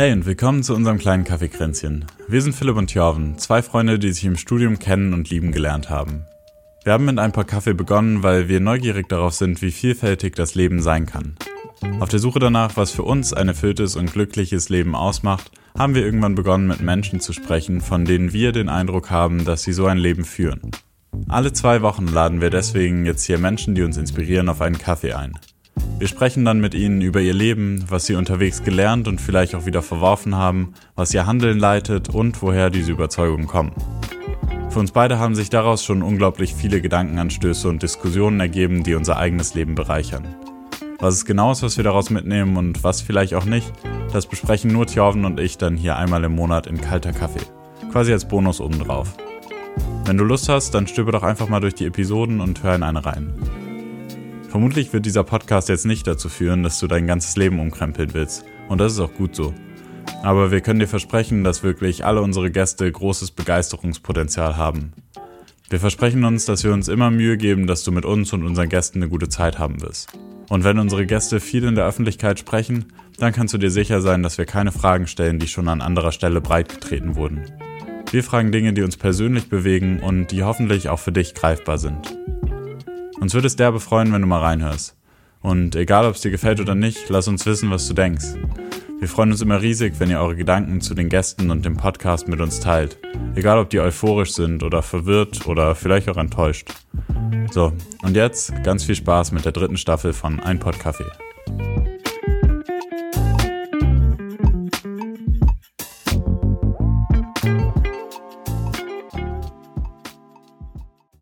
Hey und willkommen zu unserem kleinen Kaffeekränzchen. Wir sind Philipp und Jorven, zwei Freunde, die sich im Studium kennen und lieben gelernt haben. Wir haben mit ein paar Kaffee begonnen, weil wir neugierig darauf sind, wie vielfältig das Leben sein kann. Auf der Suche danach, was für uns ein erfülltes und glückliches Leben ausmacht, haben wir irgendwann begonnen, mit Menschen zu sprechen, von denen wir den Eindruck haben, dass sie so ein Leben führen. Alle zwei Wochen laden wir deswegen jetzt hier Menschen, die uns inspirieren, auf einen Kaffee ein. Wir sprechen dann mit ihnen über ihr Leben, was sie unterwegs gelernt und vielleicht auch wieder verworfen haben, was ihr Handeln leitet und woher diese Überzeugungen kommen. Für uns beide haben sich daraus schon unglaublich viele Gedankenanstöße und Diskussionen ergeben, die unser eigenes Leben bereichern. Was es genau ist, was wir daraus mitnehmen und was vielleicht auch nicht, das besprechen nur Thjorven und ich dann hier einmal im Monat in kalter Kaffee. Quasi als Bonus obendrauf. Wenn du Lust hast, dann stöbe doch einfach mal durch die Episoden und hör in eine rein. Vermutlich wird dieser Podcast jetzt nicht dazu führen, dass du dein ganzes Leben umkrempeln willst. Und das ist auch gut so. Aber wir können dir versprechen, dass wirklich alle unsere Gäste großes Begeisterungspotenzial haben. Wir versprechen uns, dass wir uns immer Mühe geben, dass du mit uns und unseren Gästen eine gute Zeit haben wirst. Und wenn unsere Gäste viel in der Öffentlichkeit sprechen, dann kannst du dir sicher sein, dass wir keine Fragen stellen, die schon an anderer Stelle breitgetreten wurden. Wir fragen Dinge, die uns persönlich bewegen und die hoffentlich auch für dich greifbar sind. Uns würde es derbe freuen, wenn du mal reinhörst. Und egal, ob es dir gefällt oder nicht, lass uns wissen, was du denkst. Wir freuen uns immer riesig, wenn ihr eure Gedanken zu den Gästen und dem Podcast mit uns teilt. Egal, ob die euphorisch sind oder verwirrt oder vielleicht auch enttäuscht. So, und jetzt ganz viel Spaß mit der dritten Staffel von Ein Pod Kaffee.